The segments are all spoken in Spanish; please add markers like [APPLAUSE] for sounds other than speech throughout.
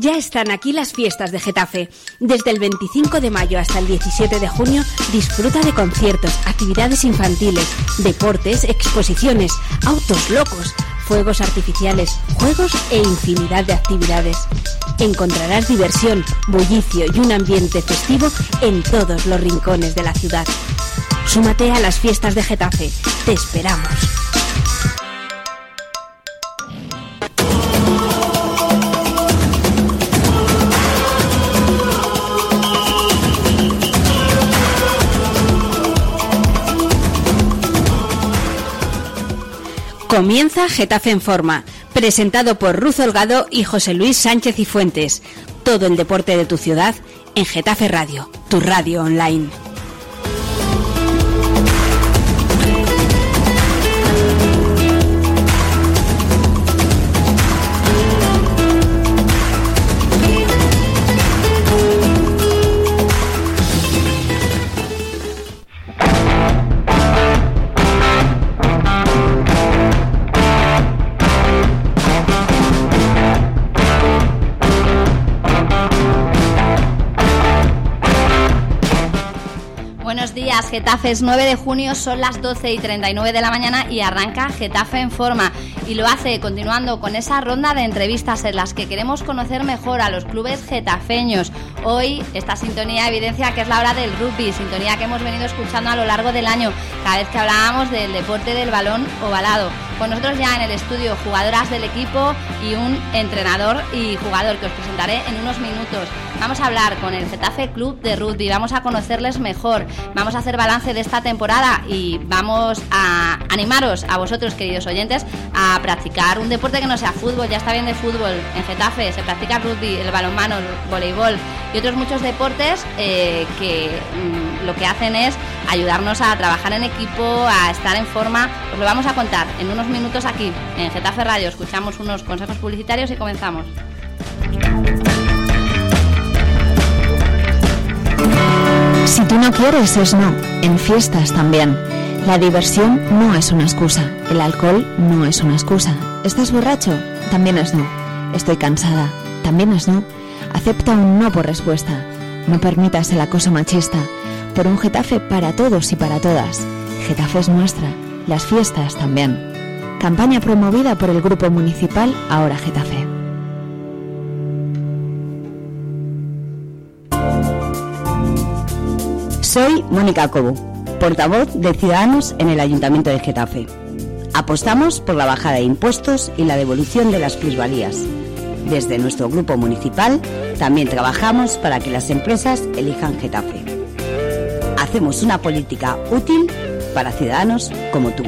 Ya están aquí las fiestas de Getafe. Desde el 25 de mayo hasta el 17 de junio disfruta de conciertos, actividades infantiles, deportes, exposiciones, autos locos, fuegos artificiales, juegos e infinidad de actividades. Encontrarás diversión, bullicio y un ambiente festivo en todos los rincones de la ciudad. Súmate a las fiestas de Getafe. Te esperamos. Comienza Getafe en Forma, presentado por Ruz Holgado y José Luis Sánchez y Fuentes. Todo el deporte de tu ciudad en Getafe Radio, tu radio online. Getafe es 9 de junio, son las 12 y 39 de la mañana y arranca Getafe en forma. Y lo hace continuando con esa ronda de entrevistas en las que queremos conocer mejor a los clubes getafeños. Hoy esta sintonía evidencia que es la hora del rugby, sintonía que hemos venido escuchando a lo largo del año, cada vez que hablábamos del deporte del balón ovalado. Con nosotros ya en el estudio jugadoras del equipo y un entrenador y jugador que os presentaré en unos minutos. Vamos a hablar con el Getafe Club de Rugby, vamos a conocerles mejor, vamos a hacer balance de esta temporada y vamos a animaros a vosotros, queridos oyentes, a practicar un deporte que no sea fútbol, ya está bien de fútbol. En Getafe se practica rugby, el balonmano, el voleibol y otros muchos deportes eh, que mm, lo que hacen es ayudarnos a trabajar en equipo, a estar en forma. Os lo vamos a contar en unos minutos aquí en Getafe Radio. Escuchamos unos consejos publicitarios y comenzamos. Si tú no quieres, es no. En fiestas también. La diversión no es una excusa. El alcohol no es una excusa. ¿Estás borracho? También es no. Estoy cansada. También es no. Acepta un no por respuesta. No permitas el acoso machista. Por un Getafe para todos y para todas. Getafe es nuestra. Las fiestas también. Campaña promovida por el Grupo Municipal Ahora Getafe. Soy Mónica Cobo, portavoz de Ciudadanos en el Ayuntamiento de Getafe. Apostamos por la bajada de impuestos y la devolución de las plusvalías. Desde nuestro grupo municipal también trabajamos para que las empresas elijan Getafe. Hacemos una política útil para ciudadanos como tú.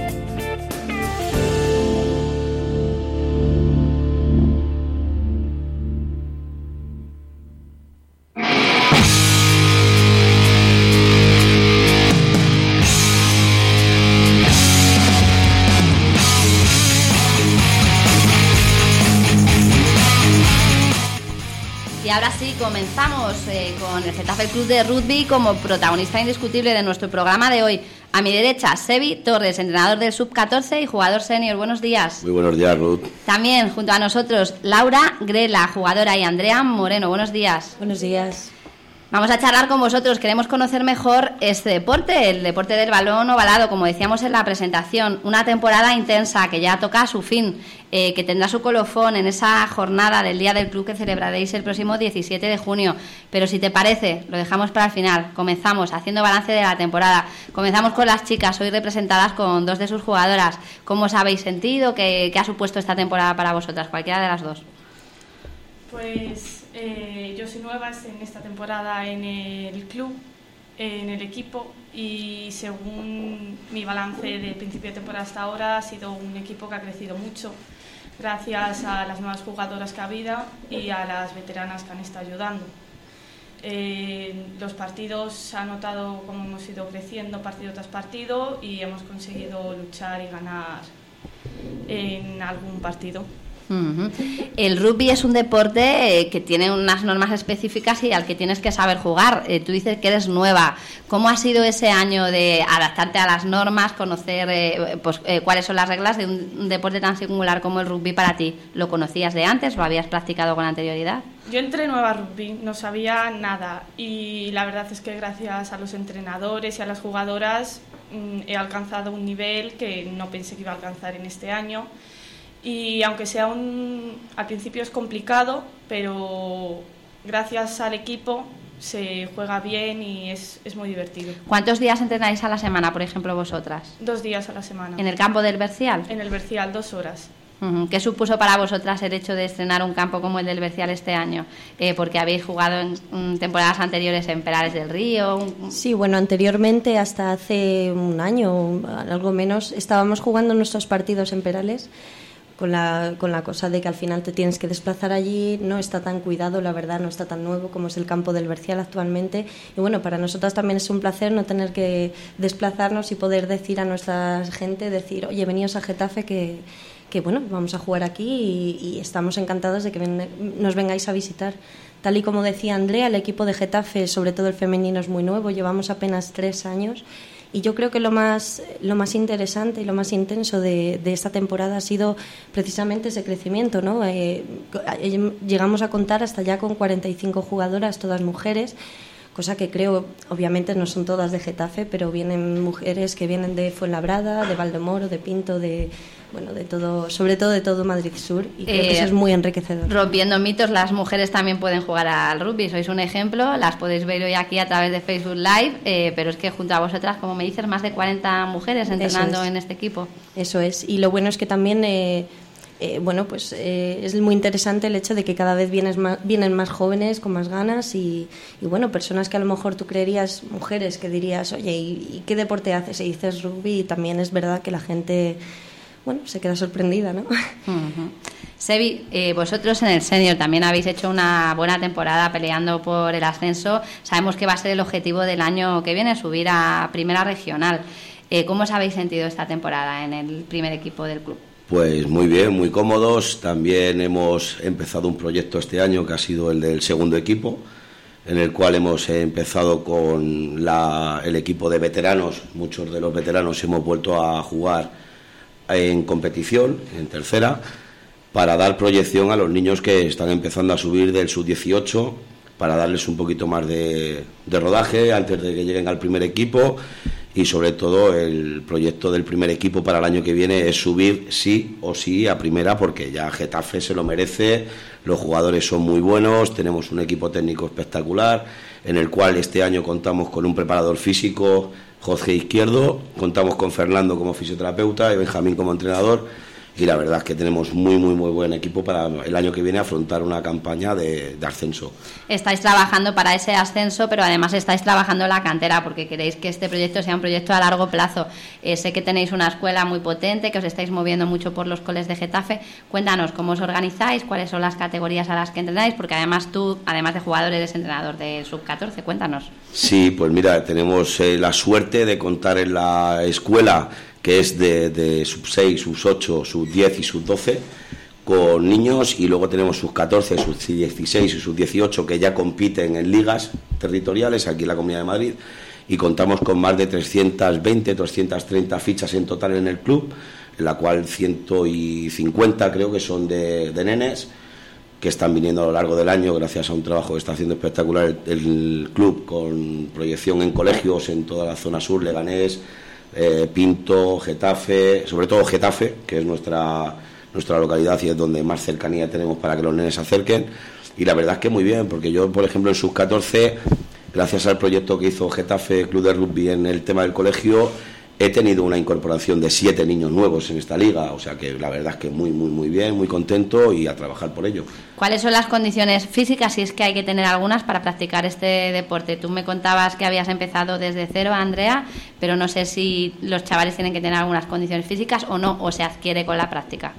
Getafe Club de Rugby como protagonista indiscutible de nuestro programa de hoy. A mi derecha, Sebi Torres, entrenador del Sub-14 y jugador senior. Buenos días. Muy buenos días, Ruth. También junto a nosotros, Laura Grela, jugadora, y Andrea Moreno. Buenos días. Buenos días. Vamos a charlar con vosotros, queremos conocer mejor este deporte, el deporte del balón ovalado, como decíamos en la presentación, una temporada intensa que ya toca a su fin, eh, que tendrá su colofón en esa jornada del Día del Club que celebraréis el próximo 17 de junio. Pero si te parece, lo dejamos para el final, comenzamos haciendo balance de la temporada, comenzamos con las chicas, hoy representadas con dos de sus jugadoras. ¿Cómo os habéis sentido? ¿Qué, qué ha supuesto esta temporada para vosotras, cualquiera de las dos? Pues eh, yo soy nueva en esta temporada en el club, en el equipo y según mi balance de principio de temporada hasta ahora ha sido un equipo que ha crecido mucho gracias a las nuevas jugadoras que ha habido y a las veteranas que han estado ayudando. Eh, los partidos se ha notado cómo hemos ido creciendo partido tras partido y hemos conseguido luchar y ganar en algún partido. El rugby es un deporte eh, que tiene unas normas específicas y al que tienes que saber jugar. Eh, tú dices que eres nueva. ¿Cómo ha sido ese año de adaptarte a las normas, conocer eh, pues, cuáles son las reglas de un, deporte tan singular como el rugby para ti? ¿Lo conocías de antes? ¿Lo habías practicado con anterioridad? Yo entré nueva a rugby, no sabía nada y la verdad es que gracias a los entrenadores y a las jugadoras mm, he alcanzado un nivel que no pensé que iba a alcanzar en este año y aunque sea un, al principio es complicado, pero gracias al equipo se juega bien y es, es, muy divertido. ¿Cuántos días entrenáis a la semana, por ejemplo, vosotras? Dos días a la semana. ¿En el campo del Bercial? En el Bercial, dos horas. ¿Qué supuso para vosotras el hecho de estrenar un campo como el del Bercial este año? Eh, porque habéis jugado en temporadas anteriores en Perales del Río. Sí, bueno, anteriormente, hasta hace un año, algo menos, estábamos jugando nuestros partidos en Perales con la, con la cosa de que al final te tienes que desplazar allí, no está tan cuidado, la verdad, no está tan nuevo como es el campo del Bercial actualmente. Y bueno, para nosotras también es un placer no tener que desplazarnos y poder decir a nuestra gente, decir, oye, veníos a Getafe que, que bueno, vamos a jugar aquí y estamos encantados de que nos vengáis a visitar. Tal y como decía Andrea, el equipo de Getafe, sobre todo el femenino, es muy nuevo, llevamos apenas tres años y yo creo que lo más, lo más interesante y lo más intenso de, esta temporada ha sido precisamente ese crecimiento. ¿no? Eh, eh, llegamos a contar hasta ya con 45 jugadoras, todas mujeres, cosa que creo, obviamente no son todas de Getafe, pero vienen mujeres que vienen de Fuenlabrada, de Valdemoro, de Pinto, de bueno, de todo, sobre todo de todo Madrid Sur y creo que eso es muy enriquecedor. Rompiendo mitos, las mujeres también pueden jugar al rugby, sois un ejemplo, las podéis ver hoy aquí a través de Facebook Live, eh, pero es que junto a vosotras, como me dices, más de 40 mujeres entrenando en este equipo. Eso es, y lo bueno es que también... Eh, eh, bueno, pues es muy interesante el hecho de que cada vez vienes más, vienen más jóvenes con más ganas y, bueno, personas que a lo mejor tú creerías, mujeres que dirías, oye, ¿y, qué deporte haces? Y dices rugby y también es verdad que la gente bueno, se queda sorprendida, ¿no? Sebi, eh, vosotros en el senior también habéis hecho una buena temporada peleando por el ascenso. Sabemos que va a ser el objetivo del año que viene, subir a primera regional. Eh, ¿Cómo os habéis sentido esta temporada en el primer equipo del club? Pues muy bien, muy cómodos. También hemos empezado un proyecto este año que ha sido el del segundo equipo, en el cual hemos empezado con el equipo de veteranos. Muchos de los veteranos hemos vuelto a jugar en competición, en tercera, para dar proyección a los niños que están empezando a subir del sub-18, para darles un poquito más de, rodaje antes de que lleguen al primer equipo. Y sobre todo el proyecto del primer equipo para el año que viene es subir sí o sí a primera porque ya Getafe se lo merece, los jugadores son muy buenos, tenemos un equipo técnico espectacular en el cual este año contamos con un preparador físico Jorge Izquierdo, contamos con Fernando como fisioterapeuta y Benjamín como entrenador y la verdad es que tenemos muy, muy, muy buen equipo para el año que viene afrontar una campaña de, ascenso. Estáis trabajando para ese ascenso, pero además estáis trabajando la cantera porque queréis que este proyecto sea un proyecto a largo plazo. Eh, sé que tenéis una escuela muy potente, que os estáis moviendo mucho por los coles de Getafe. Cuéntanos cómo os organizáis, cuáles son las categorías a las que entrenáis, porque además tú, además de jugador, eres entrenador de sub-14. Cuéntanos. Sí, pues mira, tenemos eh, la suerte de contar en la escuela que es de, sub 6, sub 8, sub 10 y sub 12, con niños, y luego tenemos sub 14, sub 16 y sub 18 que ya compiten en ligas territoriales aquí en la Comunidad de Madrid, y contamos con más de 320, 330 fichas en total en el club, en la cual 150 creo que son de, nenes que están viniendo a lo largo del año gracias a un trabajo que está haciendo espectacular el club con proyección en colegios en toda la zona sur, Leganés, eh, Pinto, Getafe, sobre todo Getafe, que es nuestra, nuestra localidad y es donde más cercanía tenemos para que los nenes se acerquen. Y la verdad es que muy bien, porque yo, por ejemplo, en sus 14, gracias al proyecto que hizo Getafe Club de Rugby en el tema del colegio, he tenido una incorporación de siete niños nuevos en esta liga, o sea que la verdad es que muy, muy, muy bien, muy contento y a trabajar por ello. ¿Cuáles son las condiciones físicas, si es que hay que tener algunas, para practicar este deporte? Tú me contabas que habías empezado desde cero, Andrea, pero no sé si los chavales tienen que tener algunas condiciones físicas o no, o se adquiere con la práctica.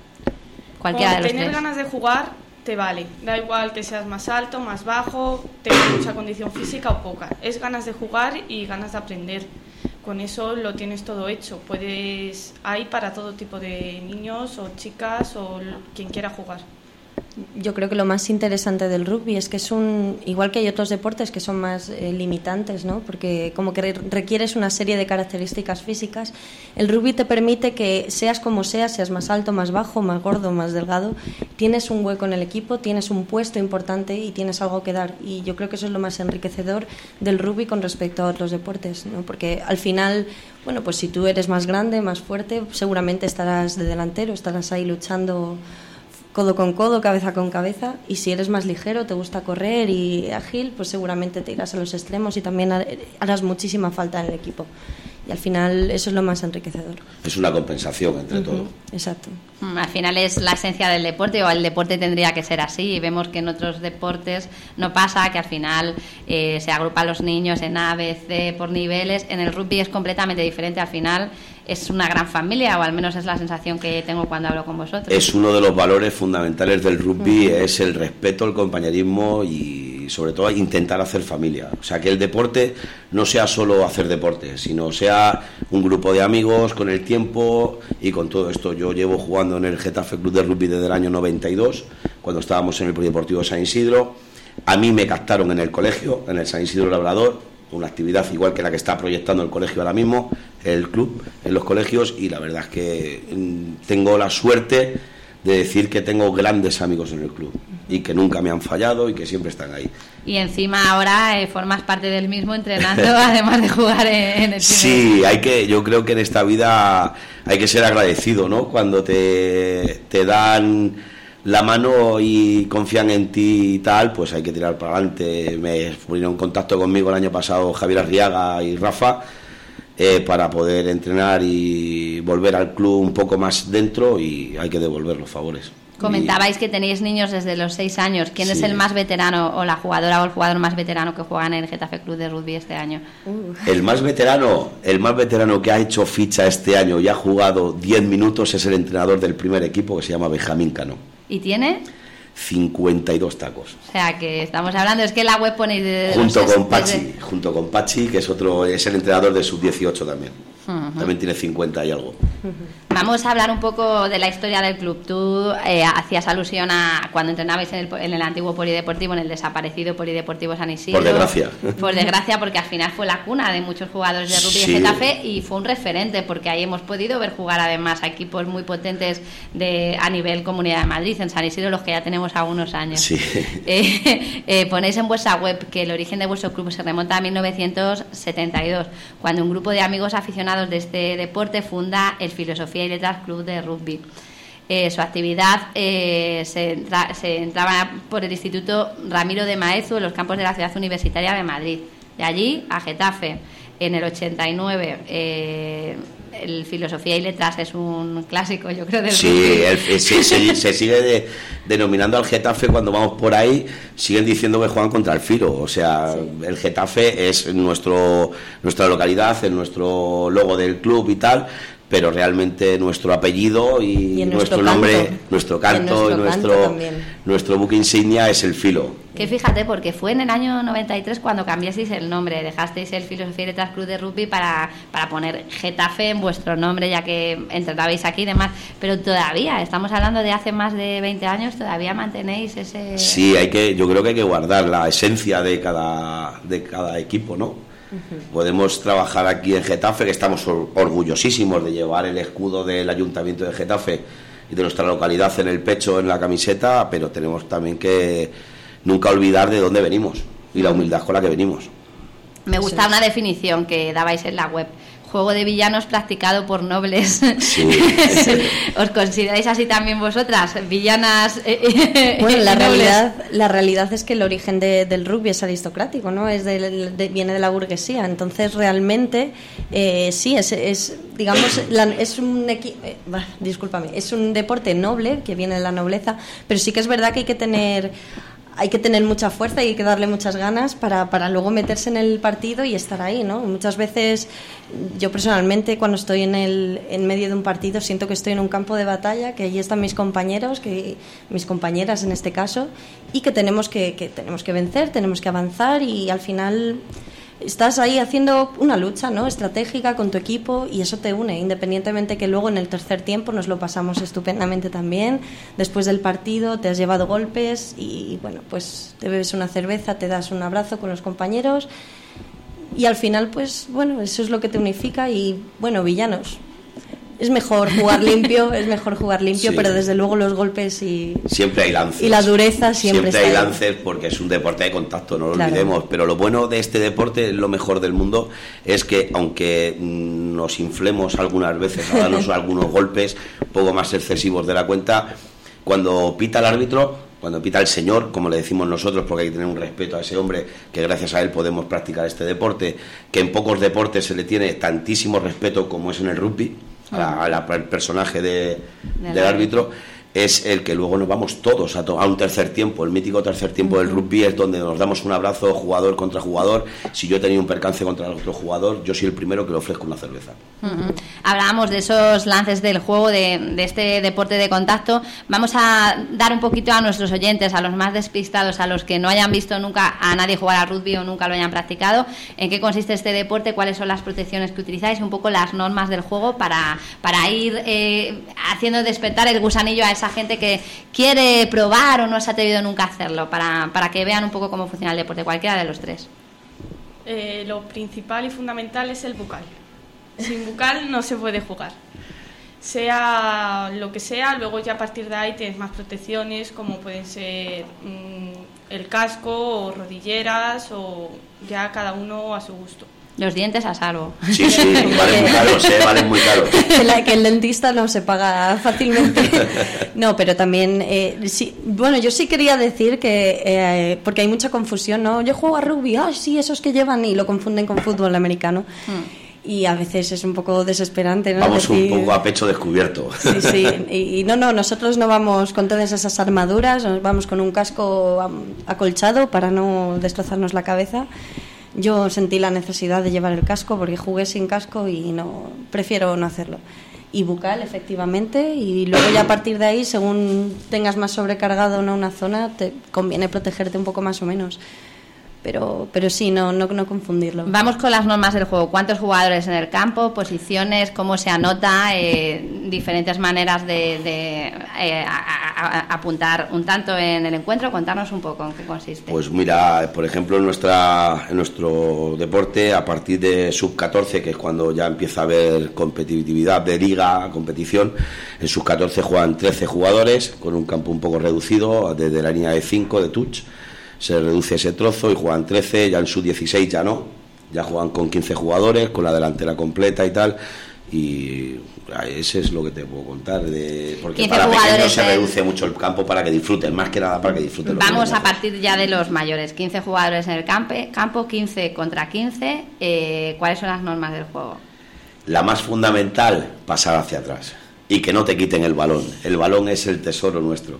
Cualquiera de los tener ganas de jugar te vale. Da igual que seas más alto, más bajo, tengas mucha condición física o poca. Es ganas de jugar y ganas de aprender con eso lo tienes todo hecho. Puedes, hay para todo tipo de niños o chicas o quien quiera jugar. Yo creo que lo más interesante del rugby es que es un, igual que hay otros deportes que son más eh, limitantes, ¿no? Porque como que requieres una serie de características físicas, el rugby te permite que seas como seas, seas más alto, más bajo, más gordo, más delgado, tienes un hueco en el equipo, tienes un puesto importante y tienes algo que dar. Y yo creo que eso es lo más enriquecedor del rugby con respecto a otros deportes, ¿no? Porque al final, bueno, pues si tú eres más grande, más fuerte, seguramente estarás de delantero, estarás ahí luchando codo con codo, cabeza con cabeza, y si eres más ligero, te gusta correr y ágil, pues seguramente te irás a los extremos y también harás muchísima falta en el equipo. Y al final eso es lo más enriquecedor. Es una compensación entre todo. Exacto. Mm, al final es la esencia del deporte o el deporte tendría que ser así y vemos que en otros deportes no pasa, que al final eh, se agrupan los niños en A, B, C por niveles. En el rugby es completamente diferente. Al final es una gran familia, o al menos es la sensación que tengo cuando hablo con vosotros. Es uno de los valores fundamentales del rugby, es el respeto, el compañerismo y sobre todo intentar hacer familia. O sea, que el deporte no sea solo hacer deporte, sino sea un grupo de amigos con el tiempo y con todo esto. Yo llevo jugando en el Getafe Club de Rugby desde el año 92, cuando estábamos en el Polideportivo San Isidro. A mí me captaron en el colegio, en el San Isidro Labrador, una actividad igual que la que está proyectando el colegio ahora mismo, el club, en los colegios, y la verdad es que mm, tengo la suerte de decir que tengo grandes amigos en el club y que nunca me han fallado y que siempre están ahí. Y encima ahora eh, formas parte del mismo entrenando, [LAUGHS] además de jugar en, el Sí, hay que, yo creo que en esta vida hay que ser agradecido, ¿no? Cuando te, te dan la mano y confían en ti y tal, pues hay que tirar para adelante. Me pusieron en contacto conmigo el año pasado Javier Arriaga y Rafa eh, para poder entrenar y volver al club un poco más dentro y hay que devolver los favores. Comentabais que tenéis niños desde los seis años. ¿Quién es el más veterano o la jugadora o el jugador más veterano que juegan en el Getafe Club de Rugby este año? El más veterano, el más veterano que ha hecho ficha este año y ha jugado 10 minutos es el entrenador del primer equipo que se llama Benjamín Cano. ¿Y tiene? 52 tacos. O sea, que estamos hablando, es que la web pone... De junto con Pachi, junto con Pachi, que es otro, es el entrenador de sub-18 también. También tiene 50 y algo. Vamos a hablar un poco de la historia del club. Tú eh, hacías alusión a cuando entrenabais en el, en el, antiguo polideportivo, en el desaparecido polideportivo San Isidro. Por desgracia. Por desgracia, porque al final fue la cuna de muchos jugadores de rugby de Getafe y fue un referente, porque ahí hemos podido ver jugar además a equipos muy potentes de, a nivel Comunidad de Madrid, en San Isidro, los que ya tenemos a unos años. [LAUGHS] Eh, eh, ponéis en vuestra web que el origen de vuestro club se remonta a 1972, cuando un grupo de amigos aficionados de este deporte funda el Filosofía y Letras Club de Rugby. Eh, su actividad eh, se, entraba por el Instituto Ramiro de Maezu en los campos de la Ciudad Universitaria de Madrid. De allí a Getafe. En el 89 el Filosofía y Letras es un clásico, yo creo. Del sí, se, sigue denominando al Getafe cuando vamos por ahí, siguen diciendo que juegan contra el Filo. O sea, el Getafe es nuestro nuestra localidad, es nuestro logo del club y tal, pero realmente nuestro apellido y, nuestro, nombre, nuestro canto y nuestro, nuestro, buque insignia es el filo. Que fíjate, porque fue en el año 93 cuando cambiasteis el nombre, dejasteis el Filosofía y Letras Club de Rugby para, para poner Getafe en vuestro nombre, ya que entrenabais aquí y demás, pero todavía, estamos hablando de hace más de 20 años, todavía mantenéis ese... Sí, hay que, yo creo que hay que guardar la esencia de cada, de cada equipo, ¿no? Podemos trabajar aquí en Getafe, que estamos orgullosísimos de llevar el escudo del Ayuntamiento de Getafe y de nuestra localidad en el pecho, en la camiseta, pero tenemos también que nunca olvidar de dónde venimos y la humildad con la que venimos. Me gusta una definición que dabais en la web juego de villanos practicado por nobles. [LAUGHS] ¿Os consideráis así también vosotras? Villanas. Eh, eh, bueno, la realidad, la realidad es que el origen del rugby es aristocrático, ¿no? Es viene de la burguesía. Entonces, realmente, eh, sí, es, es digamos, [COUGHS] es un. discúlpame, es un deporte noble que viene de la nobleza, pero sí que es verdad que hay que tener hay que tener mucha fuerza y hay que darle muchas ganas para, para, luego meterse en el partido y estar ahí, ¿no? Muchas veces yo personalmente cuando estoy en, el, en medio de un partido siento que estoy en un campo de batalla, que allí están mis compañeros, que mis compañeras en este caso, y que tenemos que, que tenemos que vencer, tenemos que avanzar y al final estás ahí haciendo una lucha ¿no? estratégica con tu equipo y eso te une, independientemente que luego en el tercer tiempo nos lo pasamos estupendamente también. Después del partido te has llevado golpes y bueno, pues te bebes una cerveza, te das un abrazo con los compañeros y al final pues bueno, eso es lo que te unifica y bueno, villanos, es mejor jugar [LAUGHS] limpio, es mejor jugar limpio, pero desde luego los golpes y siempre hay lances. y la dureza siempre, siempre hay lances porque es un deporte de contacto, no lo olvidemos. Pero lo bueno de este deporte, lo mejor del mundo, es que aunque mm, nos inflemos algunas veces [LAUGHS] a darnos algunos golpes poco más excesivos de la cuenta, cuando pita el árbitro cuando pita el señor, como le decimos nosotros, porque hay que tener un respeto a ese hombre, que gracias a él podemos practicar este deporte, que en pocos deportes se le tiene tantísimo respeto como es en el rugby, al personaje de, del árbitro es el que luego nos vamos todos a, a, un tercer tiempo. El mítico tercer tiempo del rugby es donde nos damos un abrazo jugador contra jugador. Si yo he tenido un percance contra el otro jugador, yo soy el primero que le ofrezco una cerveza. Hablábamos de esos lances del juego, de, este deporte de contacto. Vamos a dar un poquito a nuestros oyentes, a los más despistados, a los que no hayan visto nunca a nadie jugar al rugby o nunca lo hayan practicado, en qué consiste este deporte, cuáles son las protecciones que utilizáis, un poco las normas del juego para, para ir eh, haciendo despertar el gusanillo a esa gente que quiere probar o no se ha atrevido nunca a hacerlo, para, para que vean un poco cómo funciona el deporte, cualquiera de los tres. Eh, lo principal y fundamental es el bucal. Sin bucal no se puede jugar. Sea lo que sea, luego ya a partir de ahí tienes más protecciones como pueden ser mm, el casco o rodilleras o ya cada uno a su gusto. Los dientes a salvo. Sí, sí, [LAUGHS] valen muy caros, ¿eh? valen muy caros. [LAUGHS] que el dentista no se paga fácilmente. [LAUGHS] No, pero también, eh, sí, bueno, yo sí quería decir que, eh, porque hay mucha confusión, ¿no? Yo juego a rugby, ah, sí, esos que llevan y lo confunden con fútbol americano. Hmm. y a veces es un poco desesperante. ¿no? Vamos un poco a pecho descubierto. Sí, sí, y, no, no, nosotros no vamos con todas esas armaduras, vamos con un casco acolchado para no destrozarnos la cabeza yo sentí la necesidad de llevar el casco porque jugué sin casco y no prefiero no hacerlo. Y bucal, efectivamente, y luego ya a partir de ahí, según tengas más sobrecargado una zona, te conviene protegerte un poco más o menos pero, pero sí, no, no, no, confundirlo. Vamos con las normas del juego. ¿Cuántos jugadores en el campo? ¿Posiciones? ¿Cómo se anota? Eh, diferentes maneras de, eh, apuntar un tanto en el encuentro. Contarnos un poco en qué consiste. Pues mira, por ejemplo, en, nuestra, en nuestro deporte, a partir de sub-14, que es cuando ya empieza a haber competitividad de liga, competición, en sub-14 juegan 13 jugadores con un campo un poco reducido, desde la línea de 5 de touch se reduce ese trozo y juegan 13, ya en su 16 ya no, ya juegan con 15 jugadores, con la delantera completa y tal. Y ese es lo que te puedo contar, de, porque para pequeños se reduce mucho el campo para que disfruten, más que nada para que disfruten. Vamos a partir ya de los mayores, 15 jugadores en el campo, campo 15 contra 15. Eh, ¿Cuáles son las normas del juego? La más fundamental, pasar hacia atrás y que no te quiten el balón. El balón es el tesoro nuestro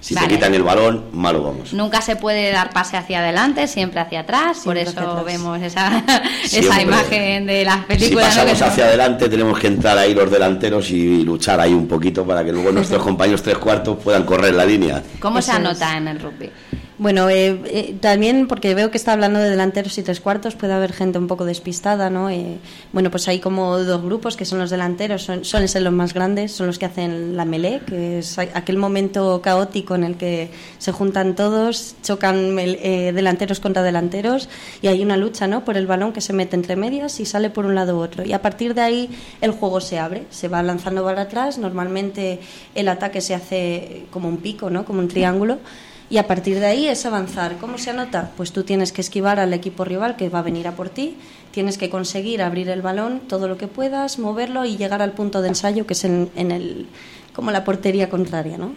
si te quitan el balón, malo vamos. Nunca se puede dar pase hacia adelante, siempre hacia atrás, por eso vemos esa, [LAUGHS] esa imagen de las películas. Si pasamos hacia adelante, tenemos que entrar ahí los delanteros y luchar ahí un poquito para que luego nuestros [LAUGHS] compañeros tres cuartos puedan correr la línea. ¿Cómo se anota en el rugby? Bueno, eh, eh, también porque veo que está hablando de delanteros y tres cuartos, puede haber gente un poco despistada, ¿no? Eh, bueno, pues hay como dos grupos que son los delanteros, son, suelen ser los más grandes, son los que hacen la melee, que es aquel momento caótico en el que se juntan todos, chocan delanteros contra delanteros y hay una lucha, ¿no? Por el balón que se mete entre medias y sale por un lado u otro. Y a partir de ahí el juego se abre, se va lanzando para atrás, normalmente el ataque se hace como un pico, ¿no? Como un triángulo y a partir de ahí es avanzar. ¿Cómo se anota? Pues tú tienes que esquivar al equipo rival que va a venir a por ti, tienes que conseguir abrir el balón todo lo que puedas, moverlo y llegar al punto de ensayo que es en, el, como la portería contraria, ¿no?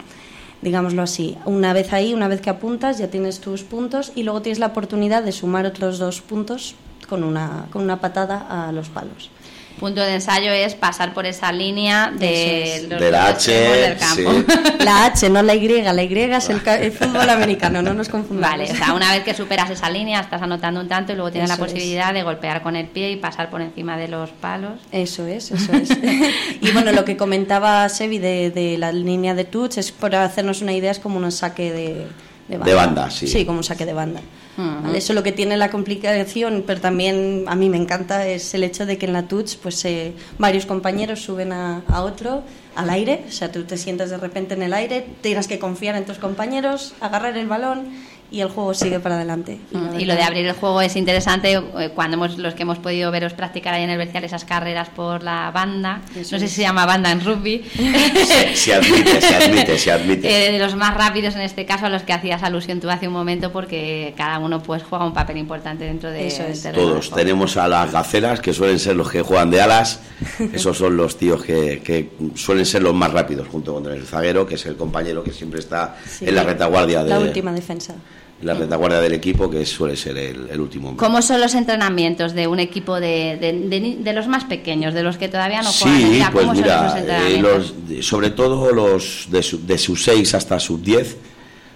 digámoslo así. Una vez ahí, una vez que apuntas, ya tienes tus puntos y luego tienes la oportunidad de sumar otros dos puntos con una, con una patada a los palos punto de ensayo es pasar por esa línea de, los la H del campo. [LAUGHS] La H, no la Y. La Y es el, fútbol americano, no nos confundamos. Vale, o sea, una vez que superas esa línea, estás anotando un tanto y luego tienes la posibilidad de golpear con el pie y pasar por encima de los palos. Eso es, eso es. [LAUGHS] y bueno, lo que comentaba Sevi de, de la línea de touch es por hacernos una idea, es como un saque de, de banda. De banda, sí. Sí, como un saque de banda. Eso lo que tiene la complicación, pero también a mí me encanta, es el hecho de que en la touch pues eh, varios compañeros suben a, a otro al aire, o sea, tú te sientas de repente en el aire, tienes que confiar en tus compañeros, agarrar el balón y el juego sigue para adelante. Mm, y, lo de abrir el juego es interesante eh, cuando hemos, los que hemos podido veros practicar ahí en el Bercial esas carreras por la banda, no sé si se llama banda en rugby. [LAUGHS] [LAUGHS] Se, admite, se admite, se admite. Eh, de los más rápidos en este caso a los que hacías alusión tú hace un momento porque cada uno pues juega un papel importante dentro de Eso es. Todos tenemos a las gaceras que suelen ser los que juegan de alas, [LAUGHS] esos son los tíos que, que suelen ser los más rápidos junto con el zaguero que es el compañero que siempre está Sí, en la retaguardia de La última defensa. La retaguardia del equipo que suele ser el, el último hombre. ¿Cómo son los entrenamientos de un equipo de, de, de ni- de los más pequeños, de los que todavía no juegan? Sí, pues ¿Cómo son mira, eh, los, sobre todo los de, su- de sus 6 hasta sus 10,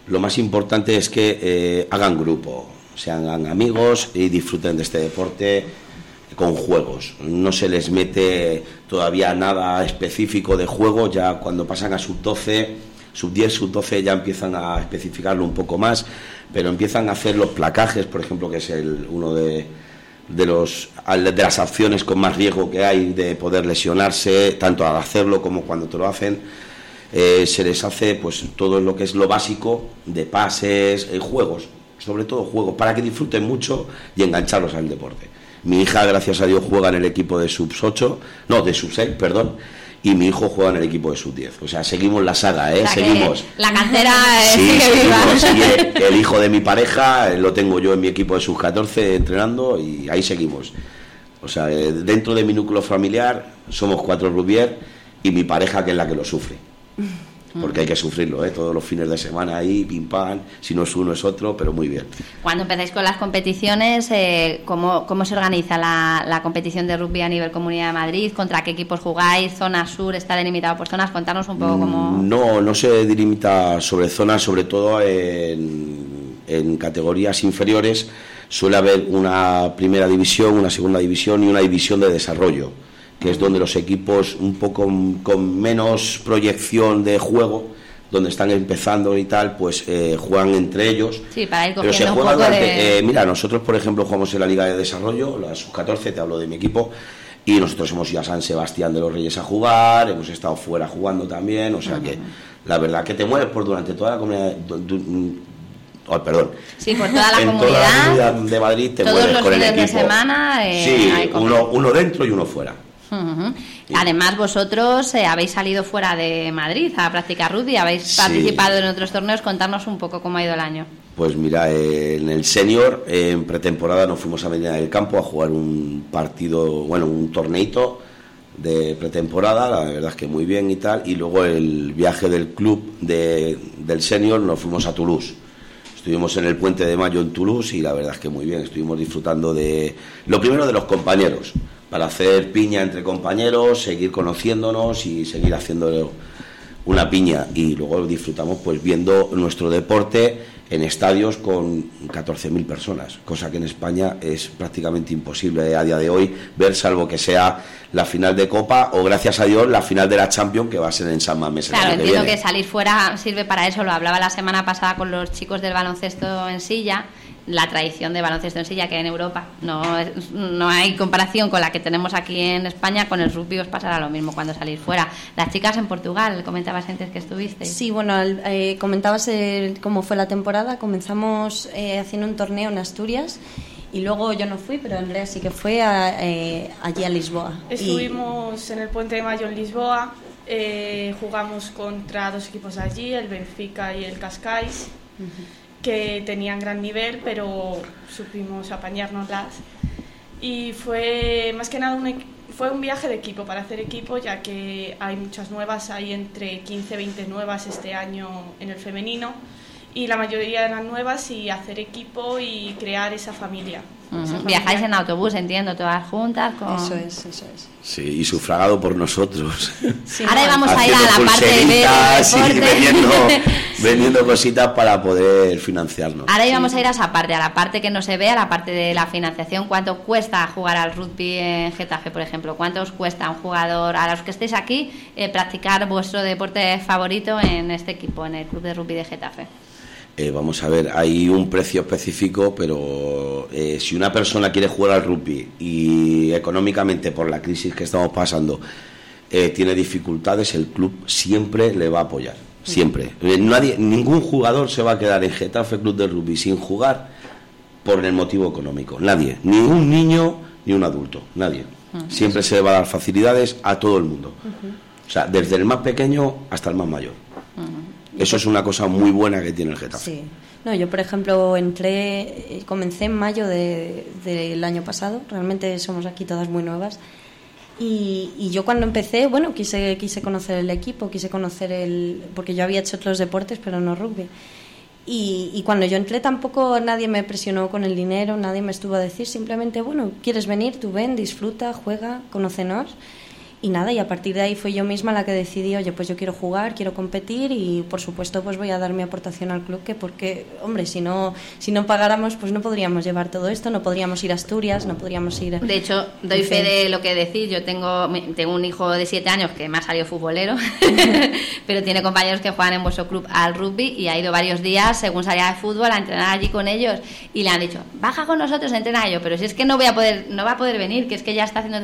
lo más importante es que eh, hagan grupo, sean amigos y disfruten de este deporte con juegos. No se les mete todavía nada específico de juego, ya cuando pasan a sub 12, sub 10, sub 12 ya empiezan a especificarlo un poco más, pero empiezan a hacer los placajes, por ejemplo, que es el, uno de, de, los, de las acciones con más riesgo que hay de poder lesionarse, tanto al hacerlo como cuando te lo hacen. Eh, se les hace pues todo lo que es lo básico de pases, eh, juegos, sobre todo juegos, para que disfruten mucho y engancharlos al deporte. Mi hija, gracias a Dios, juega en el equipo de sub 8, no, de sub 6, perdón, y mi hijo juega en el equipo de sub 10. O sea, seguimos la saga, ¿eh? O sea que seguimos. La cantera Sí, sigue viva. seguimos. El, hijo de mi pareja eh, lo tengo yo en mi equipo de sus 14 entrenando y ahí seguimos. O sea, eh, dentro de mi núcleo familiar somos cuatro Rubier y mi pareja que es la que lo sufre. Porque hay que sufrirlo, ¿eh? todos los fines de semana ahí, pim pam, si no es uno es otro, pero muy bien. Cuando empezáis con las competiciones, eh, ¿cómo, ¿cómo se organiza la, la competición de rugby a nivel Comunidad de Madrid? ¿Contra qué equipos jugáis? ¿Zona sur está delimitado por zonas? Contarnos un poco cómo... No, no se delimita sobre zonas, sobre todo en, en categorías inferiores. Suele haber una primera división, una segunda división y una división de desarrollo, que es donde los equipos un poco con menos proyección de juego, donde están empezando y tal, pues eh, juegan entre ellos. Sí, para ir Pero se cogiendo un poco de... eh, mira, nosotros, por ejemplo, jugamos en la Liga de Desarrollo, la sub-14, te hablo de mi equipo, y nosotros hemos ido a San Sebastián de los Reyes a jugar, hemos estado fuera jugando también, o sea que la verdad que te mueves por durante toda la comunidad. du- oh, perdón. Sí, por toda la en comunidad. toda la comunidad de Madrid te todos mueves los con el fines de equipo. semana, eh, sí, uno dentro y uno fuera. Además, vosotros eh, habéis salido fuera de Madrid a practicar rugby, habéis Sí. participado en otros torneos. Contarnos un poco cómo ha ido el año. Pues mira, eh, en el senior, eh, en pretemporada, nos fuimos a Medina del Campo a jugar un partido, bueno, un torneito de pretemporada, la verdad es que muy bien y tal, y luego el viaje del club de- del senior nos fuimos a Toulouse. Estuvimos en el puente de mayo en Toulouse y la verdad es que muy bien, estuvimos disfrutando de lo primero de los compañeros, para hacer piña entre compañeros, seguir conociéndonos y seguir haciendo una piña y luego disfrutamos pues viendo nuestro deporte en estadios con 14.000 personas, cosa que en España es prácticamente imposible a día de hoy ver, salvo que sea la final de Copa o gracias a Dios la final de la Champions que va a ser en San Mamés Claro, que entiendo que salir fuera sirve para eso. Lo hablaba la semana pasada con los chicos del baloncesto en silla. La tradición de baloncesto en silla que hay en Europa. No, es- no hay comparación con la que tenemos aquí en España. Con el rugby os pasará lo mismo cuando salís fuera. Las chicas en Portugal, comentabas antes que estuviste. Sí, bueno, eh, comentabas el- cómo fue la temporada. Comenzamos eh, haciendo un torneo en Asturias y luego yo no fui, pero Andrea sí que fue a, eh, allí a Lisboa. Y- Estuvimos en el Puente de Mayo en Lisboa, eh, jugamos contra dos equipos allí, el Benfica y el Cascais, que tenían gran nivel, pero supimos apañárnoslas. Y fue más que nada un, fue un viaje de equipo, para hacer equipo, ya que hay muchas nuevas, hay entre 15 y 20 nuevas este año en el femenino, y la mayoría eran nuevas, y hacer equipo y crear esa familia. Esa Viajáis familia. en autobús, entiendo, todas juntas. Con... Eso es, eso es. Sí, y sufragado por nosotros. Sí, Ahora no, vamos a ir a la parte de vendiendo, [LAUGHS] vendiendo cositas para poder financiarnos. Ahora íbamos a ir a esa parte, a la parte que no se ve, a la parte de la financiación. ¿Cuánto cuesta jugar al rugby en Getafe, por ejemplo? ¿Cuánto os cuesta un jugador, a los que estéis aquí, eh, practicar vuestro deporte favorito en este equipo, en el Club de Rugby de Getafe? Eh, vamos a ver, hay un precio específico, pero eh, si una persona quiere jugar al rugby y económicamente por la crisis que estamos pasando eh, tiene dificultades, el club siempre le va a apoyar, siempre. nadie, ningún jugador se va a quedar en Getafe Club de Rugby sin jugar por el motivo económico, nadie, ni un niño ni un adulto, nadie. Siempre se le va a dar facilidades a todo el mundo. O sea, desde el más pequeño hasta el más mayor. Eso es una cosa muy buena que tiene el Getafe. Sí. No, yo, por ejemplo, entré, comencé en mayo del año pasado. Realmente somos aquí todas muy nuevas. Y, y, yo cuando empecé, bueno, quise, quise conocer el equipo, quise conocer el... porque yo había hecho otros deportes, pero no rugby. Y, y, cuando yo entré tampoco nadie me presionó con el dinero, nadie me estuvo a decir, simplemente, bueno, quieres venir, tú ven, disfruta, juega, conócenos y nada, y a partir de ahí fue yo misma la que decidí, oye, pues yo quiero jugar, quiero competir y por supuesto pues voy a dar mi aportación al club, que porque, hombre, si no, si no pagáramos pues no podríamos llevar todo esto, no podríamos ir a Asturias, no podríamos ir... De hecho, doy fe de lo que decís, yo tengo, tengo un hijo de siete años que me ha salido futbolero, [LAUGHS] pero tiene compañeros que juegan en vuestro club al rugby y ha ido varios días, según salía de fútbol, a entrenar allí con ellos y le han dicho, baja con nosotros, entrena yo, pero si es que no voy a poder, no va a poder venir, que es que ya está haciendo...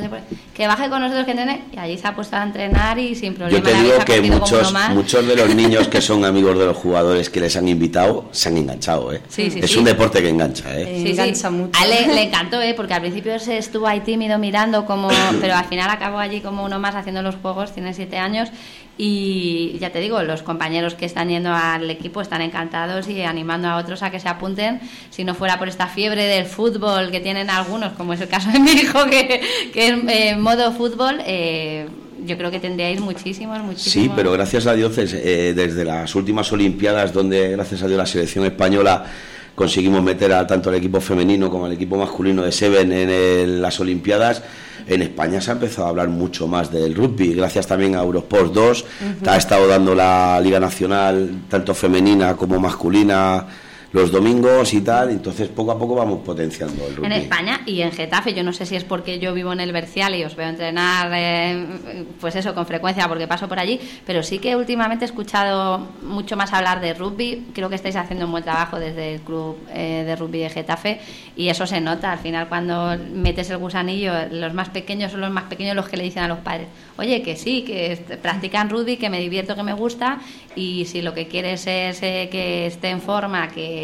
Que baje con nosotros que entrene y allí se ha puesto a entrenar y sin problema. Yo te digo que muchos, muchos de los [LAUGHS] niños que son amigos de los jugadores que les han invitado se han enganchado, ¿eh? es un deporte que engancha, ¿eh? engancha mucho. A él le, [LAUGHS] encantó, ¿eh? Porque al principio se estuvo ahí tímido mirando como, [COUGHS] pero al final acabó allí como uno más haciendo los juegos, tiene siete años y ya te digo, los compañeros que están yendo al equipo están encantados y animando a otros a que se apunten. Si no fuera por esta fiebre del fútbol que tienen algunos, como es el caso de mi hijo, que, que es eh, modo fútbol, eh, yo creo que tendríais muchísimos, muchísimos. Sí, pero gracias a Dios, eh, desde las últimas Olimpiadas, donde gracias a Dios la selección española conseguimos meter a tanto el equipo femenino como el equipo masculino de Seven en las Olimpiadas en España se ha empezado a hablar mucho más del rugby, gracias también a Eurosport 2, ha estado dando la Liga Nacional, tanto femenina como masculina, los domingos y tal, entonces poco a poco vamos potenciando el rugby. En España y en Getafe, yo no sé si es porque yo vivo en el Bercial y os veo entrenar, eh, pues eso, con frecuencia porque paso por allí, pero sí que últimamente he escuchado mucho más hablar de rugby, creo que estáis haciendo un buen trabajo desde el club eh, de rugby de Getafe y eso se nota, al final cuando metes el gusanillo, los más pequeños son los más pequeños los que le dicen a los padres, oye, que sí, que practican rugby, que me divierto, que me gusta y si lo que quieres es eh, que esté en forma, que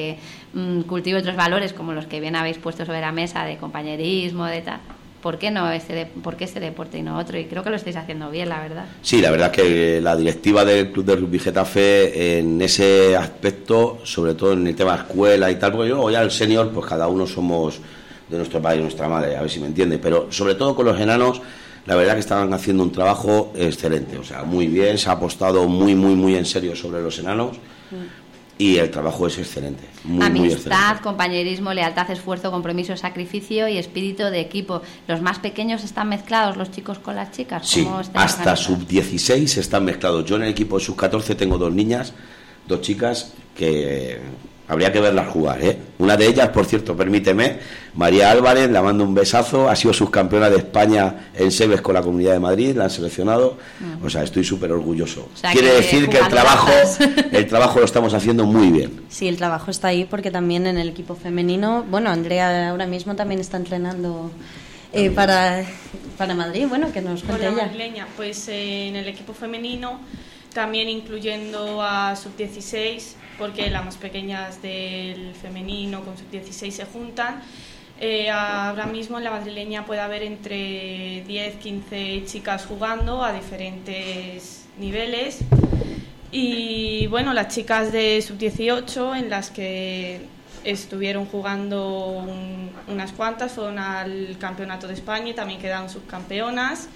Mm, cultive otros valores como los que bien habéis puesto sobre la mesa de compañerismo, de tal. ¿Por qué no este, por qué este deporte y no otro? Y creo que lo estáis haciendo bien, la verdad. Sí, la verdad es que la directiva del Club de Rugby Getafe en ese aspecto, sobre todo en el tema escuela y tal, porque yo ya el senior, pues cada uno somos de nuestro padre y nuestra madre, a ver si me entiende, pero sobre todo con los enanos, la verdad que estaban haciendo un trabajo excelente, o sea, muy bien, se ha apostado muy, muy, muy en serio sobre los enanos. Mm y el trabajo es excelente. Amistad, compañerismo, lealtad, esfuerzo, compromiso, sacrificio y espíritu de equipo. ¿Los más pequeños están mezclados, los chicos con las chicas? Sí, hasta sub-16 están mezclados. Yo en el equipo de sub-14 tengo dos niñas, dos chicas que Habría que verlas jugar, ¿eh? Una de ellas, por cierto, permíteme, María Álvarez, la mando un besazo, ha sido subcampeona de España en Sebes con la Comunidad de Madrid, la han seleccionado, mm. o sea, estoy súper orgulloso. Quiere decir que el trabajo, [LAUGHS] el trabajo lo estamos haciendo muy bien. Sí, el trabajo está ahí porque también en el equipo femenino, bueno, Andrea ahora mismo también está entrenando eh, para, para Madrid, bueno, que nos cuente ella. Pues eh, en el equipo femenino, también incluyendo a sub-16, porque las más pequeñas del femenino con sub-16 se juntan. Eh, ahora mismo en la madrileña puede haber entre 10, 15 chicas jugando a diferentes niveles. Y bueno, las chicas de sub-18 en las que estuvieron jugando unas cuantas fueron al Campeonato de España y también quedaron subcampeonas.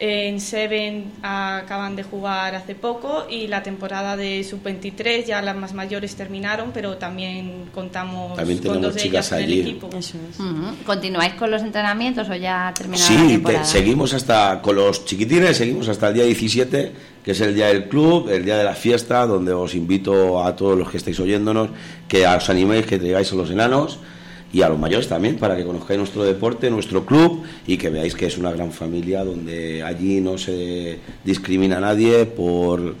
En Seven acaban de jugar hace poco y la temporada de sub-23 ya las más mayores terminaron, pero también contamos con dos de ellas en el equipo. ¿Continuáis con los entrenamientos o ya terminaron sí, la temporada? seguimos hasta con los chiquitines, seguimos hasta el día 17, que es el día del club, el día de la fiesta, donde os invito a todos los que estáis oyéndonos que os animéis, que traigáis a los enanos y a los mayores también, para que conozcáis nuestro deporte, nuestro club y que veáis que es una gran familia donde allí no se discrimina a nadie por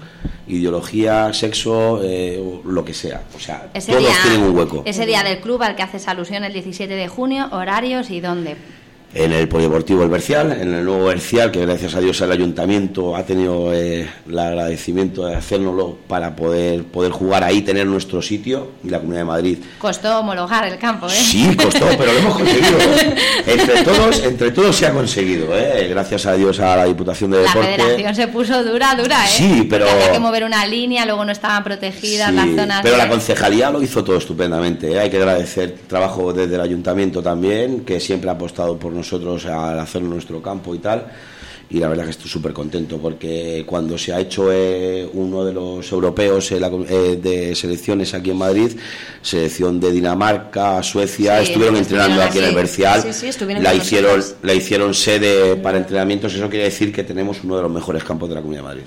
ideología, sexo, eh, lo que sea. O sea, todos tienen un hueco. Ese día del club al que haces alusión el 17 de junio, horarios y dónde en el Polideportivo El Bercial, en el nuevo Bercial, que gracias a Dios el ayuntamiento ha tenido eh, el agradecimiento de hacérnoslo para poder, poder jugar ahí, tener nuestro sitio y la Comunidad de Madrid. Costó homologar el campo, ¿eh? Sí, costó, pero lo hemos conseguido. [LAUGHS] entre, todos, entre todos se ha conseguido, ¿eh? Gracias a Dios a la Diputación de Deporte. La federación se puso dura, dura, ¿eh? Sí, pero... había que mover una línea, luego no estaban protegidas las zonas... pero la concejalía lo hizo todo estupendamente, ¿eh? Hay que agradecer trabajo desde el ayuntamiento también, que siempre ha apostado por nosotros nosotros al hacer nuestro campo y tal y la verdad que estoy súper contento porque cuando se ha hecho eh, uno de los europeos eh, eh, de selecciones aquí en Madrid, selección de Dinamarca, Suecia, estuvieron entrenando aquí en el Bercial, la hicieron la hicieron sede para entrenamientos, eso quiere decir que tenemos uno de los mejores campos de la Comunidad de Madrid.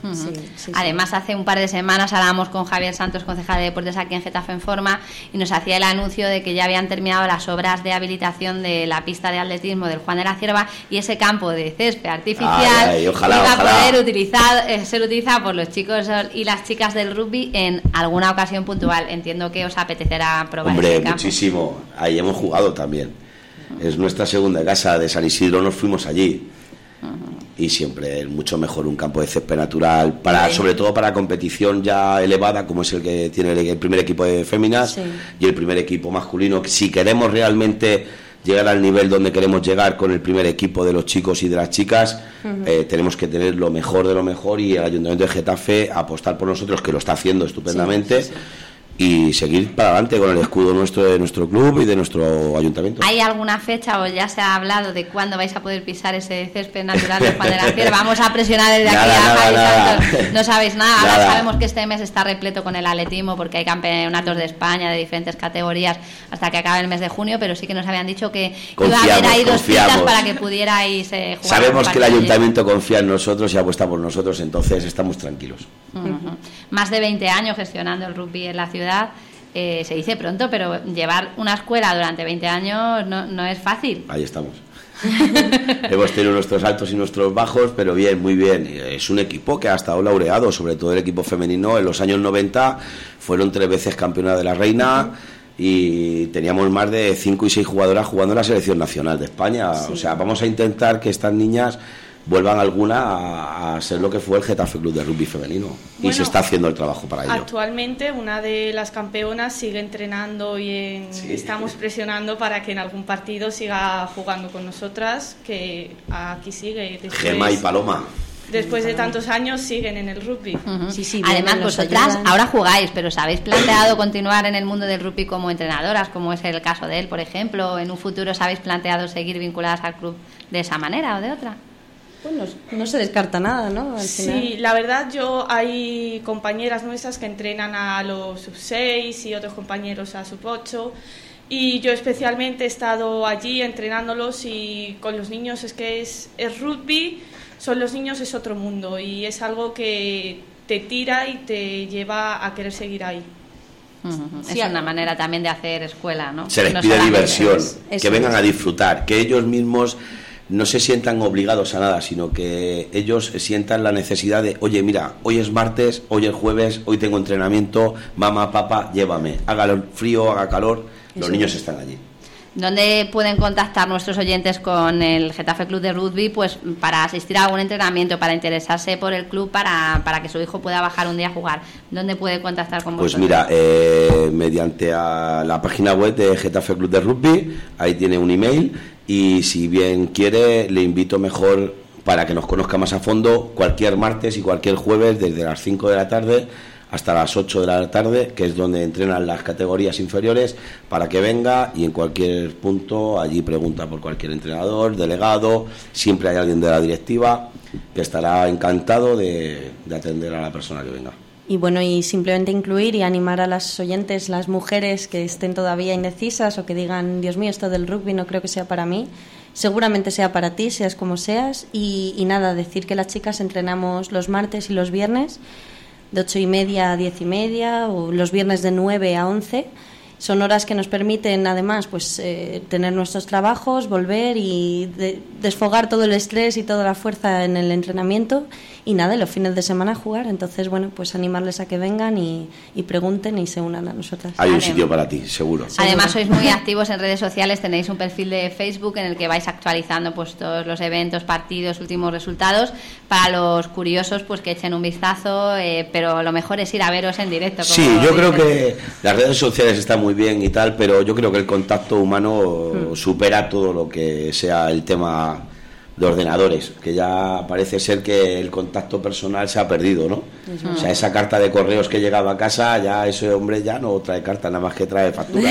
Además, hace un par de semanas hablábamos con Javier Santos, concejal de deportes aquí en Getafe en Forma, y nos hacía el anuncio de que ya habían terminado las obras de habilitación de la pista de atletismo del Juan de la Cierva y ese campo de césped artificial ojalá, a poder utilizar, eh, ser utilizado por los chicos y las chicas del rugby en alguna ocasión puntual. Entiendo que os apetecerá probar Hombre, muchísimo. Ahí hemos jugado también. Es nuestra segunda casa de San Isidro, nos fuimos allí. Y siempre es mucho mejor un campo de césped natural, para, sobre todo para competición ya elevada, como es el que tiene el, primer equipo de féminas y el primer equipo masculino. Si queremos realmente llegar al nivel donde queremos llegar con el primer equipo de los chicos y de las chicas, eh, tenemos que tener lo mejor de lo mejor y el Ayuntamiento de Getafe apostar por nosotros, que lo está haciendo estupendamente y seguir para adelante con el escudo nuestro de nuestro club y de nuestro ayuntamiento. ¿Hay alguna fecha o ya se ha hablado de cuándo vais a poder pisar ese césped natural de Juan de la Vamos a presionar desde aquí a No sabéis nada. Ahora sabemos que este mes está repleto con el atletismo porque hay campeonatos de España de diferentes categorías hasta que acabe el mes de junio, pero sí que nos habían dicho que iba a haber ahí dos citas para que pudierais eh, jugar. Sabemos que el ayuntamiento confía en nosotros y apuesta por nosotros, entonces estamos tranquilos. Más de 20 años gestionando el rugby en la ciudad. Eh, se dice pronto, pero llevar una escuela durante 20 años no, no es fácil. Ahí estamos. [LAUGHS] Hemos tenido nuestros altos y nuestros bajos, pero bien, muy bien. Es un equipo que ha estado laureado, sobre todo el equipo femenino. En los años 90 fueron tres veces campeona de la reina y teníamos más de cinco y seis jugadoras jugando en la selección nacional de España. O sea, vamos a intentar que estas niñas vuelvan alguna a, ser lo que fue el Getafe Club de Rugby Femenino. y se está haciendo el trabajo para ello. Actualmente una de las campeonas sigue entrenando y estamos presionando para que en algún partido siga jugando con nosotras, que aquí sigue. Gema y Paloma. Después de tantos años siguen en el rugby. sí, sí, Además, vosotras ahora jugáis, pero ¿os habéis planteado continuar en el mundo del rugby como entrenadoras, como es el caso de él, por ejemplo? ¿En un futuro os habéis planteado seguir vinculadas al club de esa manera o de otra? Bueno, no se descarta nada, ¿no? sí, la verdad yo hay compañeras nuestras que entrenan a los sub 6 y otros compañeros a sub 8 y yo especialmente he estado allí entrenándolos y con los niños es que es, es rugby, son los niños es otro mundo y es algo que te tira y te lleva a querer seguir ahí. es una manera también de hacer escuela, ¿no? Se les pide diversión, que vengan a disfrutar, que ellos mismos no se sientan obligados a nada, sino que ellos sientan la necesidad de, oye, mira, hoy es martes, hoy es jueves, hoy tengo entrenamiento, mamá, papá, llévame, haga frío, haga calor, los niños están allí. ¿Dónde pueden contactar nuestros oyentes con el Getafe Club de Rugby pues para asistir a algún entrenamiento, para interesarse por el club, para, para que su hijo pueda bajar un día a jugar? ¿Dónde puede contactar con pues vosotros? Pues mira, eh, mediante a la página web de Getafe Club de Rugby, ahí tiene un email y si bien quiere, le invito mejor para que nos conozca más a fondo cualquier martes y cualquier jueves desde las 5 de la tarde hasta las 8 de la tarde, que es donde entrenan las categorías inferiores, para que venga y en cualquier punto allí pregunta por cualquier entrenador, delegado, siempre hay alguien de la directiva que estará encantado de, de atender a la persona que venga. Y bueno, y simplemente incluir y animar a las oyentes, las mujeres que estén todavía indecisas o que digan, Dios mío, esto del rugby no creo que sea para mí. Seguramente sea para ti, seas como seas. Y, nada, decir que las chicas entrenamos los martes y los viernes, de ocho y media a diez y media, o los viernes de 9 a 11. Son horas que nos permiten además pues eh, tener nuestros trabajos, volver y desfogar todo el estrés y toda la fuerza en el entrenamiento y nada, los fines de semana jugar. Entonces, bueno, pues animarles a que vengan y, pregunten y se unan a nosotras. Hay un sitio para ti, seguro. Además, sois muy activos en redes sociales, tenéis un perfil de Facebook en el que vais actualizando pues todos los eventos, partidos, últimos resultados. Para los curiosos, pues que echen un vistazo, eh, pero lo mejor es ir a veros en directo. sí, yo creo que las redes sociales están muy bien y tal, pero yo creo que el contacto humano hmm. supera todo lo que sea el tema de ordenadores, que ya parece ser que el contacto personal se ha perdido, ¿no? O sea, esa carta de correos que llegaba a casa, ya ese hombre ya no trae carta, nada más que trae factura.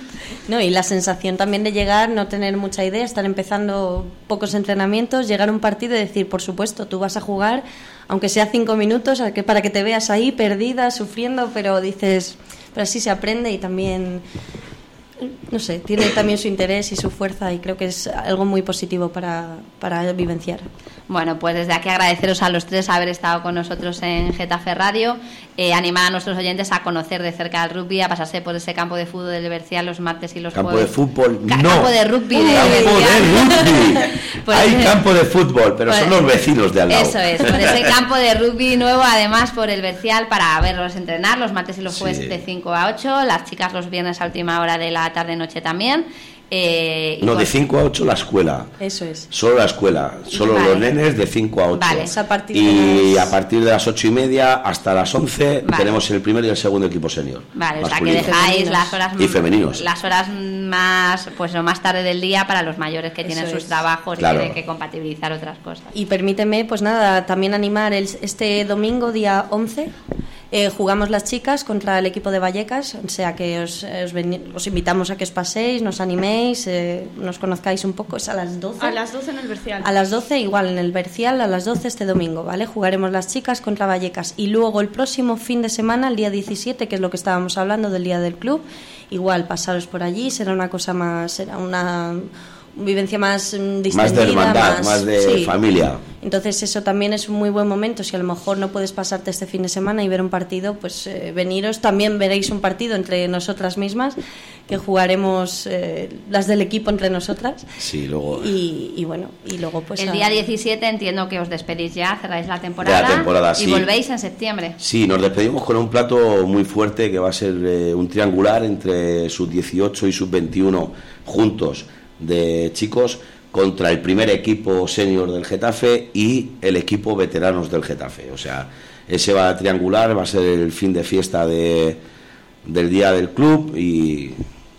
[LAUGHS] no, y la sensación también de llegar, no tener mucha idea, estar empezando pocos entrenamientos, llegar a un partido y decir, por supuesto, tú vas a jugar, aunque sea cinco minutos, para que te veas ahí perdida, sufriendo, pero dices, pero así se aprende y también no sé, tiene también su interés y su fuerza y creo que es algo muy positivo para, para vivenciar. Bueno, pues desde aquí agradeceros a los tres haber estado con nosotros en Getafe Radio, eh, animar a nuestros oyentes a conocer de cerca el rugby, a pasarse por ese campo de fútbol del Bercial los martes y los campo jueves. Campo de fútbol, no. Campo de rugby de Campo de rugby. [LAUGHS] Pues Hay campo de fútbol, pero son pues los vecinos de al lado. Eso es, por ese campo de rugby nuevo, además por el Bercial, para verlos entrenar los martes y los jueves de 5 a 8, las chicas los viernes a última hora de la tarde-noche también. Eh, no, de 5 a 8 la escuela. Eso es. Solo la escuela, solo los nenes de 5 a 8. Vale, a partir y a partir de las 8 y media hasta las 11 tenemos el primer y el segundo equipo senior. Vale, o sea que dejáis las horas y femeninos. las horas más pues lo más tarde del día para los mayores que tienen sus trabajos y tienen que compatibilizar otras cosas. Y permíteme, pues nada, también animar el, este domingo día 11 eh, jugamos las chicas contra el equipo de Vallecas, o sea que os, os, invitamos a que os paséis, nos animéis, eh, nos conozcáis un poco. Es a las 12. A las 12 en el Bercial. A las 12, igual en el Bercial, a las 12 este domingo, ¿vale? Jugaremos las chicas contra Vallecas. Y luego el próximo fin de semana, el día 17, que es lo que estábamos hablando del día del club, igual pasaros por allí, será una cosa más, será una vivencia más distendida, mm, más de hermandad, más, de familia. Entonces eso también es un muy buen momento. Si a lo mejor no puedes pasarte este fin de semana y ver un partido, pues eh, veniros. También veréis un partido entre nosotras mismas que jugaremos eh, las del equipo entre nosotras. Sí, luego. Y, bueno, y luego pues. El día 17 entiendo que os despedís ya, cerráis la temporada. temporada y volvéis en septiembre. Sí, nos despedimos con un plato muy fuerte que va a ser eh, un triangular entre sub 18 y sub 21 juntos de chicos contra el primer equipo senior del Getafe y el equipo veteranos del Getafe. O sea, ese va a triangular, va a ser el fin de fiesta de, del día del club y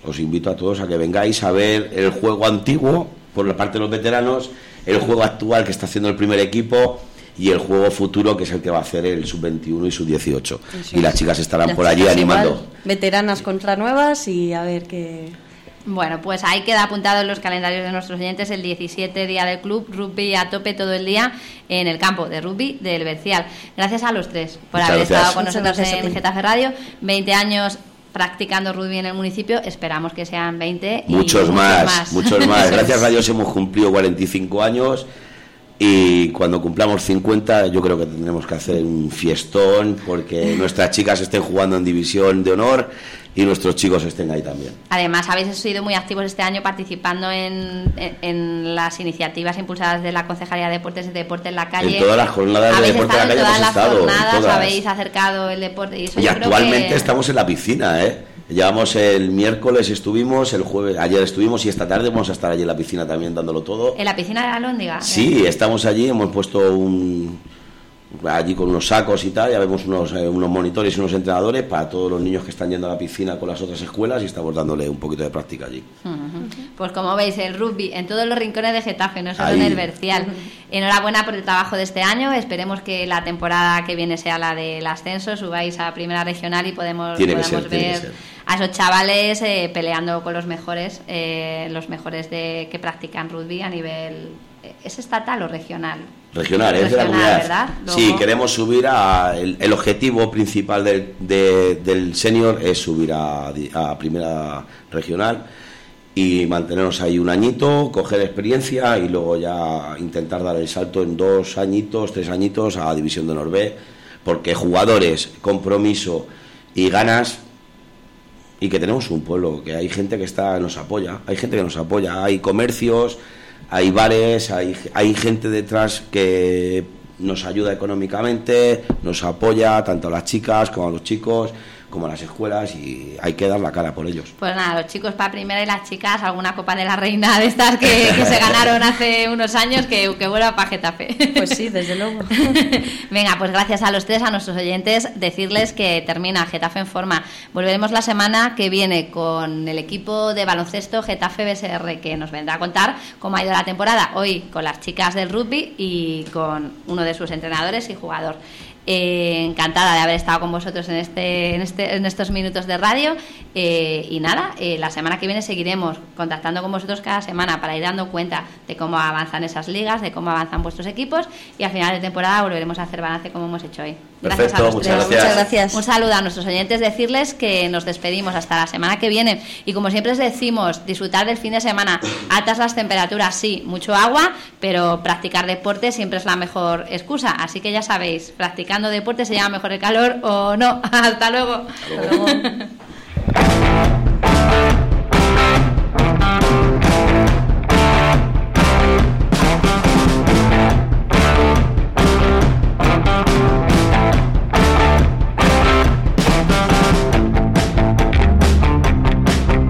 os invito a todos a que vengáis a ver el juego antiguo por la parte de los veteranos, el juego actual que está haciendo el primer equipo y el juego futuro que es el que va a hacer el sub-21 y sub-18. Y las chicas estarán por allí animando. veteranas contra nuevas y a ver qué bueno, pues ahí queda apuntado en los calendarios de nuestros oyentes el 17 día del club, rugby a tope todo el día en el campo de rugby del Bercial. Gracias a los tres por haber estado con nosotros en Getafe Radio. 20 años practicando rugby en el municipio, esperamos que sean 20 y muchos, más, muchos más. [LAUGHS] Gracias a Dios hemos cumplido 45 años y cuando cumplamos 50 yo creo que tendremos que hacer un fiestón porque [LAUGHS] nuestras chicas estén jugando en división de honor y nuestros chicos estén ahí también. Además, habéis sido muy activos este año participando en, en, las iniciativas impulsadas de la Concejalía de Deportes y Deporte en la calle. En todas las jornadas de deporte en la calle todas las jornadas, habéis acercado el deporte. Y, y actualmente estamos en la piscina, ¿eh? Llevamos el miércoles, estuvimos, el jueves, ayer estuvimos y esta tarde vamos a estar allí en la piscina también dándolo todo. ¿En la piscina de la Lóndiga? Sí, estamos allí, hemos puesto un, allí con unos sacos y tal, ya vemos unos, eh, unos monitores y unos entrenadores para todos los niños que están yendo a la piscina con las otras escuelas y estamos dándole un poquito de práctica allí. Pues como veis, el rugby en todos los rincones de Getafe, no solo en el Bercial. Enhorabuena por el trabajo de este año, esperemos que la temporada que viene sea la del ascenso, subáis a Primera Regional y podemos, podemos ver a esos chavales eh, peleando con los mejores, eh, los mejores de que practican rugby a nivel ¿Es estatal o regional? Regional, es de la comunidad. Sí, queremos subir a. El, objetivo principal del, del senior es subir a, a, primera regional y mantenernos ahí un añito, coger experiencia y luego ya intentar dar el salto en dos añitos, tres añitos a División de Honor porque jugadores, compromiso y ganas y que tenemos un pueblo, que hay gente que está nos apoya, hay gente que nos apoya, hay comercios, hay bares, hay, hay gente detrás que nos ayuda económicamente, nos apoya tanto a las chicas como a los chicos como las escuelas y hay que dar la cara por ellos. Pues nada, los chicos para primera y las chicas alguna copa de la reina de estas que, se ganaron hace unos años que, que vuelva para Getafe. Pues sí, desde luego. [LAUGHS] Venga, pues gracias a los tres, a nuestros oyentes, decirles que termina Getafe en forma. Volveremos la semana que viene con el equipo de baloncesto Getafe BSR que nos vendrá a contar cómo ha ido la temporada. Hoy con las chicas del rugby y con uno de sus entrenadores y jugador. Eh, encantada de haber estado con vosotros en, este, en, este, en estos minutos de radio. Eh, y nada, eh, la semana que viene seguiremos contactando con vosotros cada semana para ir dando cuenta de cómo avanzan esas ligas, de cómo avanzan vuestros equipos. Y al final de temporada volveremos a hacer balance como hemos hecho hoy. Gracias Perfecto, a muchas, gracias. Un saludo a nuestros oyentes, decirles que nos despedimos hasta la semana que viene. Y como siempre les decimos, disfrutar del fin de semana. Altas las temperaturas, sí, mucho agua, pero practicar deporte siempre es la mejor excusa. Así que ya sabéis, practicando deporte se llama mejor el calor o no. [LAUGHS] Hasta luego.